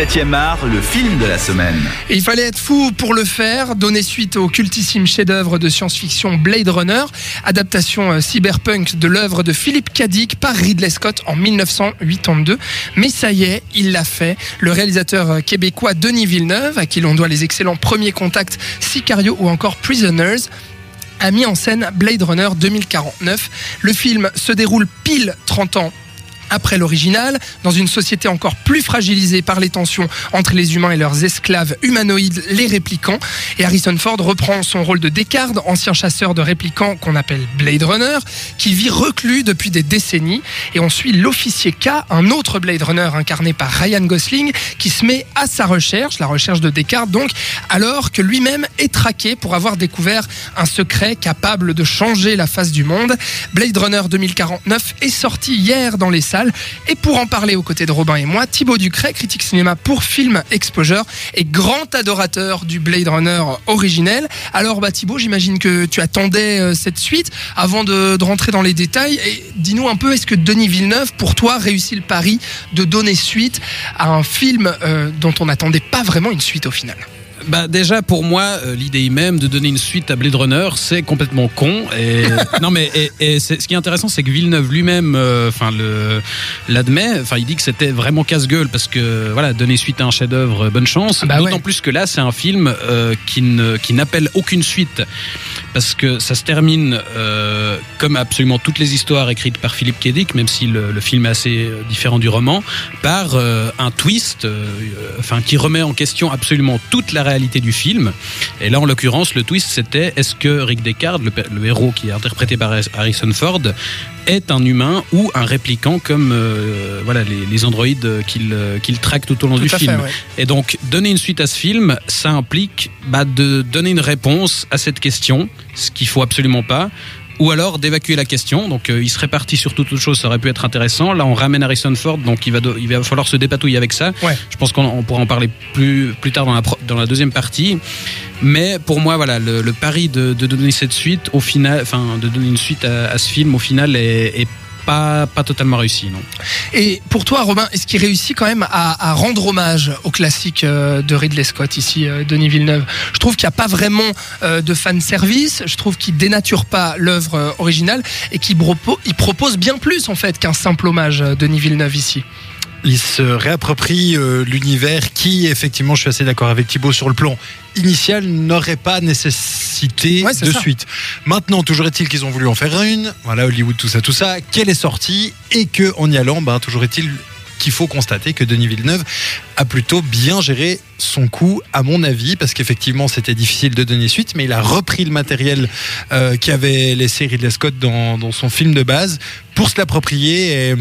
7e art, le film de la semaine. Il fallait être fou pour le faire, donner suite au cultissime chef-d'œuvre de science-fiction Blade Runner, adaptation euh, cyberpunk de l'œuvre de Philippe Dick par Ridley Scott en 1982. Mais ça y est, il l'a fait. Le réalisateur euh, québécois Denis Villeneuve, à qui l'on doit les excellents premiers contacts Sicario ou encore Prisoners, a mis en scène Blade Runner 2049. Le film se déroule pile 30 ans après l'original, dans une société encore plus fragilisée par les tensions entre les humains et leurs esclaves humanoïdes, les réplicants. Et Harrison Ford reprend son rôle de Descartes, ancien chasseur de réplicants qu'on appelle Blade Runner, qui vit reclus depuis des décennies. Et on suit l'officier K, un autre Blade Runner incarné par Ryan Gosling, qui se met à sa recherche, la recherche de Descartes donc, alors que lui-même est traqué pour avoir découvert un secret capable de changer la face du monde. Blade Runner 2049 est sorti hier dans les salles et pour en parler aux côtés de Robin et moi, Thibaut Ducret, critique cinéma pour Film Exposure et grand adorateur du Blade Runner originel. Alors bah Thibaut, j'imagine que tu attendais euh, cette suite avant de, rentrer dans les détails. Dis-nous un peu, est-ce que Denis Villeneuve, pour toi, réussit le pari de donner suite à un film euh, dont on n'attendait pas vraiment une suite au final? Bah déjà pour moi euh, l'idée même de donner une suite à Blade Runner c'est complètement con. Et non mais et, ce qui est intéressant c'est que Villeneuve lui-même euh, enfin le l'admet. Enfin il dit que c'était vraiment casse-gueule parce que voilà donner suite à un chef-d'œuvre bonne chance. Bah d'autant plus que là c'est un film euh, qui ne qui n'appelle aucune suite parce que ça se termine comme absolument toutes les histoires écrites par Philippe K. même si le, le, film est assez différent du roman par un twist enfin qui remet en question absolument toute la réalité du film. Et là, en l'occurrence, le twist, c'était est-ce que Rick Deckard, le, héros qui est interprété par Harrison Ford, est un humain ou un répliquant comme euh, voilà les, androïdes qu'il qu'il traque tout au long du film. Et donc, donner une suite à ce film, ça implique bah, de donner une réponse à cette question, ce qu'il faut absolument pas ou alors d'évacuer la question. Donc euh, il serait parti sur toute autre chose, ça aurait pu être intéressant. Là, on ramène Harrison Ford, donc il va, il va falloir se dépatouiller avec ça. Je pense qu'on pourra en parler plus, plus tard dans la, dans la deuxième partie. Mais pour moi, voilà, le, pari de, donner cette suite, au final, enfin, de donner une suite à, ce film, au final, est, est pas, pas totalement réussi, non. Et pour toi, Robin, est-ce qu'il réussit quand même à, rendre hommage au classique euh, de Ridley Scott, ici, euh, Denis Villeneuve? Je trouve qu'il n'y a pas vraiment euh, de fan service, je trouve qu'il dénature pas l'œuvre originale et qu'il propose bien plus, en fait, qu'un simple hommage, Denis Villeneuve, ici. Il se réapproprie l'univers qui, effectivement, je suis assez d'accord avec Thibaut sur le plan initial, n'aurait pas de suite. Maintenant, toujours est-il qu'ils ont voulu en faire une. Voilà, Hollywood, tout ça, tout ça. Qu'elle est sortie et que en y allant, ben, toujours est-il qu'il faut constater que Denis Villeneuve a plutôt bien géré son coup, à mon avis, parce qu'effectivement c'était difficile de donner suite, mais il a repris le matériel euh, qui avait laissé Ridley Scott dans, dans, son film de base pour se l'approprier et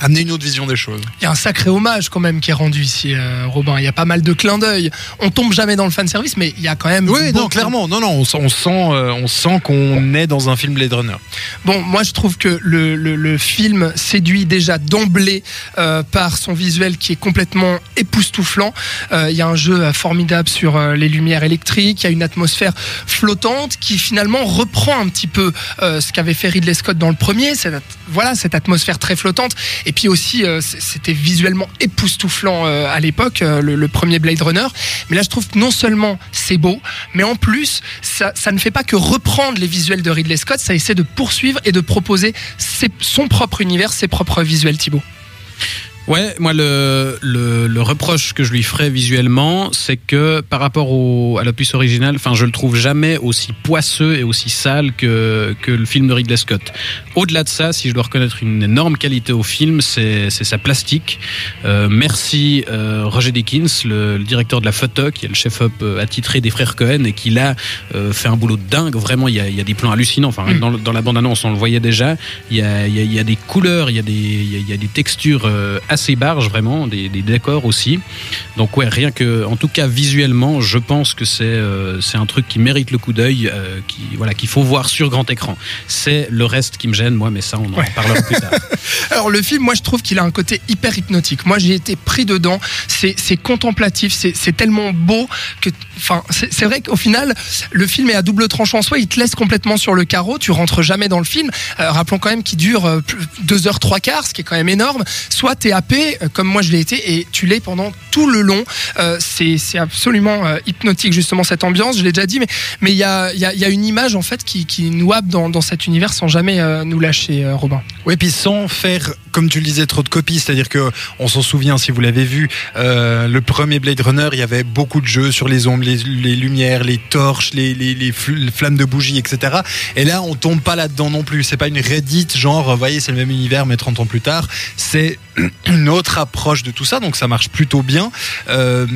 amener une autre vision des choses. Il y a un sacré hommage quand même qui est rendu ici, euh, Robin. Il y a pas mal de clins d'œil. On tombe jamais dans le fan service, mais il y a quand même. Oui, non, clairement, non, non, on, sent, on sent euh, qu'on est dans un film Blade Runner. Bon, moi je trouve que le, le, film séduit déjà d'emblée euh, par son visuel qui est complètement époustouflant. il y a un jeu formidable sur les lumières électriques. Il y a une atmosphère flottante qui finalement reprend un petit peu ce qu'avait fait Ridley Scott dans le premier. Cette, voilà, cette atmosphère très flottante. Et puis aussi, euh, c'était visuellement époustouflant euh, à l'époque, euh, le, premier Blade Runner. Mais là, je trouve que non seulement c'est beau, mais en plus, ça, ne fait pas que reprendre les visuels de Ridley Scott, ça essaie de poursuivre et de proposer son propre univers, ses propres visuels, Thibaut. Ouais, moi le, le, le, reproche que je lui ferais visuellement, c'est que par rapport au, à l'opus original, enfin je le trouve jamais aussi poisseux et aussi sale que, que le film de Ridley Scott. Au-delà de ça, si je dois reconnaître une énorme qualité au film, c'est sa plastique. Euh, merci euh, Roger Dickens, le, le, directeur de la photo, qui est le chef-op euh, attitré des frères Cohen et qui là euh, fait un boulot de dingue. Vraiment, il y a, il y a des plans hallucinants. Enfin, mm. dans, dans, la bande-annonce, on le voyait déjà. Il y a, il y a, y a des couleurs, il y a des, il y a, des textures euh, assez barges vraiment, des, décors aussi. Donc ouais, rien que, en tout cas visuellement, je pense que c'est euh, c'est un truc qui mérite le coup d'œil, euh, qui voilà, qu'il faut voir sur grand écran. C'est le reste qui me gêne, moi, mais ça on en parlera plus tard. Alors le film, moi je trouve qu'il a un côté hyper hypnotique. Moi j'ai été pris dedans. C'est contemplatif, c'est tellement beau que, enfin, c'est vrai qu'au final, le film est à double tranchant. Soit il te laisse complètement sur le carreau, tu rentres jamais dans le film. Euh, rappelons quand même qu'il dure deux heures trois quarts, ce qui est quand même énorme. Soit tu es happé, comme moi je l'ai été, et tu l'es pendant tout le long. c'est absolument hypnotique justement cette ambiance. Je l'ai déjà dit, mais il y a, une image en fait qui, nous happe dans, cet univers sans jamais nous lâcher, Robin. Oui, puis sans faire, comme tu le disais, trop de copies. C'est-à-dire que on s'en souvient si vous l'avez vu, le premier Blade Runner, il y avait beaucoup de jeux sur les ombres, les, lumières, les torches, les, flammes de bougies, etc. Et là, on tombe pas là-dedans non plus. C'est pas une Reddit genre, vous voyez, c'est le même univers, mais 30 ans plus tard. C'est une autre approche de tout ça, donc ça marche plutôt bien. Euh,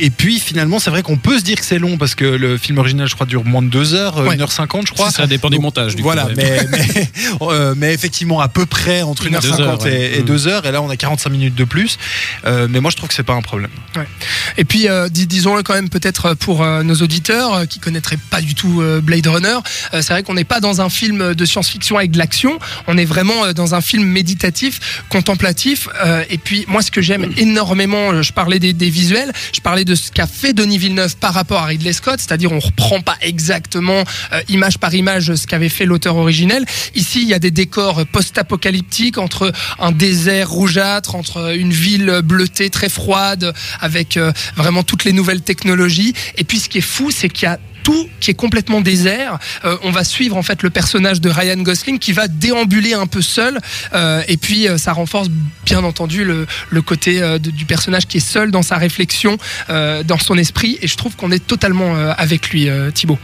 et puis finalement, c'est vrai qu'on peut se dire que c'est long parce que le film original, je crois, dure moins de 2 heures, 1h50, je crois. Ça dépend du montage. Du voilà, mais, mais, euh, mais, effectivement, à peu près entre 1h50 et, 2 heures, et là, on a 45 minutes de plus. Euh, mais moi, je trouve que c'est pas un problème. Ouais. Et puis, disons-le quand même, peut-être pour nos auditeurs qui connaîtraient pas du tout Blade Runner, c'est vrai qu'on n'est pas dans un film de science-fiction avec de l'action, on est vraiment dans un film méditatif, contemplatif euh, et puis moi, ce que j'aime énormément, euh, je parlais des, visuels, je parlais de ce qu'a fait Denis Villeneuve par rapport à Ridley Scott, c'est-à-dire on reprend pas exactement euh, image par image ce qu'avait fait l'auteur originel. Ici, il y a des décors post-apocalyptiques entre un désert rougeâtre, entre une ville bleutée très froide, avec vraiment toutes les nouvelles technologies. Et puis, ce qui est fou, c'est qu'il y a tout qui est complètement désert. Euh, on va suivre en fait le personnage de Ryan Gosling qui va déambuler un peu seul. Euh, et puis euh, ça renforce bien entendu le, le côté du personnage qui est seul dans sa réflexion, dans son esprit. Et je trouve qu'on est totalement avec lui, Thibaut.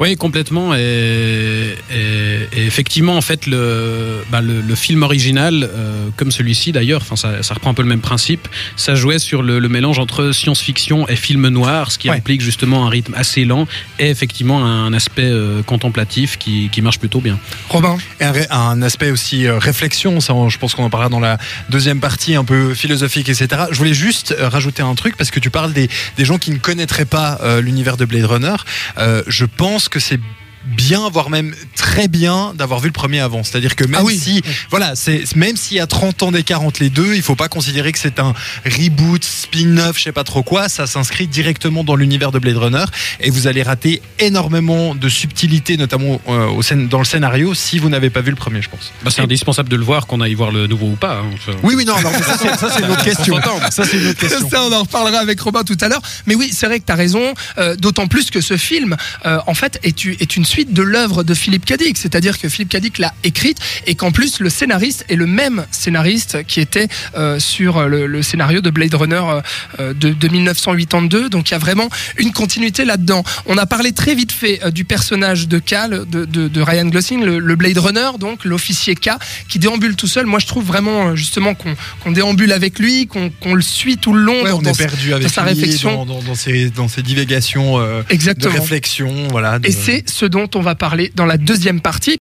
Oui, complètement. Et, effectivement, en fait, le, bah, le, film original, euh, comme celui-ci d'ailleurs, enfin, ça, ça, reprend un peu le même principe. Ça jouait sur le, mélange entre science-fiction et film noir, ce qui implique justement un rythme assez lent et effectivement un aspect euh, contemplatif qui, qui, marche plutôt bien. Robin un, un, aspect aussi euh, réflexion, ça, je pense qu'on en parlera dans la deuxième partie, un peu philosophique, etc. Je voulais juste rajouter un truc parce que tu parles des, des gens qui ne connaîtraient pas l'univers de Blade Runner. je pense que c'est bien, voire même très bien d'avoir vu le premier avant. C'est-à-dire que même ah si, voilà, c'est même s'il y a 30 ans d'écart entre les deux, il faut pas considérer que c'est un reboot, spin-off, je sais pas trop quoi. Ça s'inscrit directement dans l'univers de Blade Runner et vous allez rater énormément de subtilités, notamment euh, au dans le scénario, si vous n'avez pas vu le premier, je pense. Bah, c'est indispensable de le voir, qu'on aille voir le nouveau ou pas. Hein, oui, oui, non, ça c'est une autre question. ça c'est une autre question. Ça, on en reparlera avec Robin tout à l'heure. Mais oui, c'est vrai que tu as raison, euh, d'autant plus que ce film, euh, en fait, est, est une suite de l'œuvre de Philippe Cadic, c'est-à-dire que Philippe Cadic l'a écrite et qu'en plus le scénariste est le même scénariste qui était euh, sur le, scénario de Blade Runner euh, de, 1982. Donc il y a vraiment une continuité là-dedans. On a parlé très vite fait euh, du personnage de Cal, de, Ryan Gosling, le, Blade Runner, donc l'officier K, qui déambule tout seul. Moi je trouve vraiment justement qu'on déambule avec lui, qu'on le suit tout le long dans, on est perdu avec sa réflexion, dans, ses, dans ses divégations de réflexion, voilà. Et c'est ce dont on va parler dans la deuxième partie.